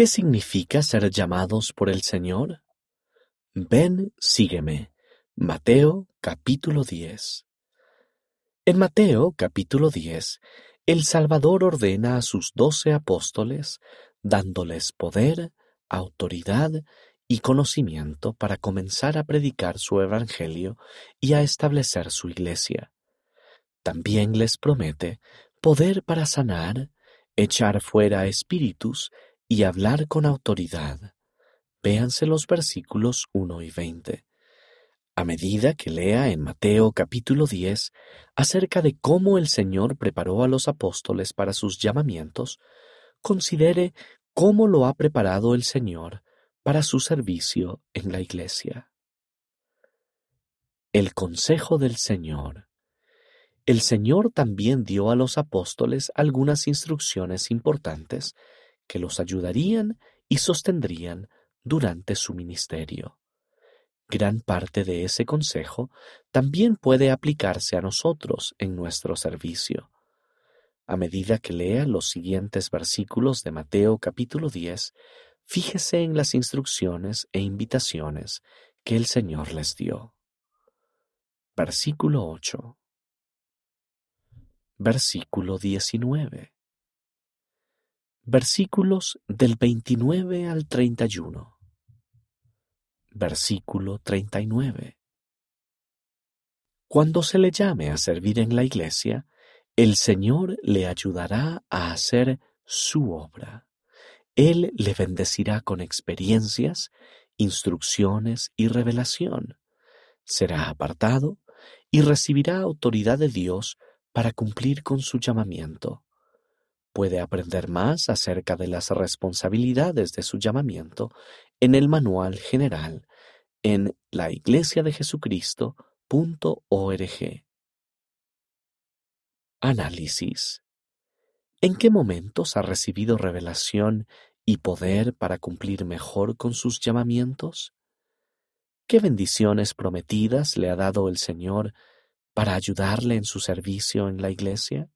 ¿Qué significa ser llamados por el Señor? Ven, sígueme. Mateo capítulo 10. En Mateo capítulo 10, el Salvador ordena a sus doce apóstoles, dándoles poder, autoridad y conocimiento para comenzar a predicar su evangelio y a establecer su iglesia. También les promete poder para sanar, echar fuera espíritus y hablar con autoridad. Véanse los versículos 1 y 20. A medida que lea en Mateo capítulo 10 acerca de cómo el Señor preparó a los apóstoles para sus llamamientos, considere cómo lo ha preparado el Señor para su servicio en la iglesia. El consejo del Señor. El Señor también dio a los apóstoles algunas instrucciones importantes que los ayudarían y sostendrían durante su ministerio. Gran parte de ese consejo también puede aplicarse a nosotros en nuestro servicio. A medida que lea los siguientes versículos de Mateo capítulo 10, fíjese en las instrucciones e invitaciones que el Señor les dio. Versículo 8. Versículo 19 versículos del 29 al 31. Versículo 39. Cuando se le llame a servir en la iglesia, el Señor le ayudará a hacer su obra. Él le bendecirá con experiencias, instrucciones y revelación. Será apartado y recibirá autoridad de Dios para cumplir con su llamamiento puede aprender más acerca de las responsabilidades de su llamamiento en el manual general en la iglesia de Jesucristo.org. Análisis. ¿En qué momentos ha recibido revelación y poder para cumplir mejor con sus llamamientos? ¿Qué bendiciones prometidas le ha dado el Señor para ayudarle en su servicio en la iglesia?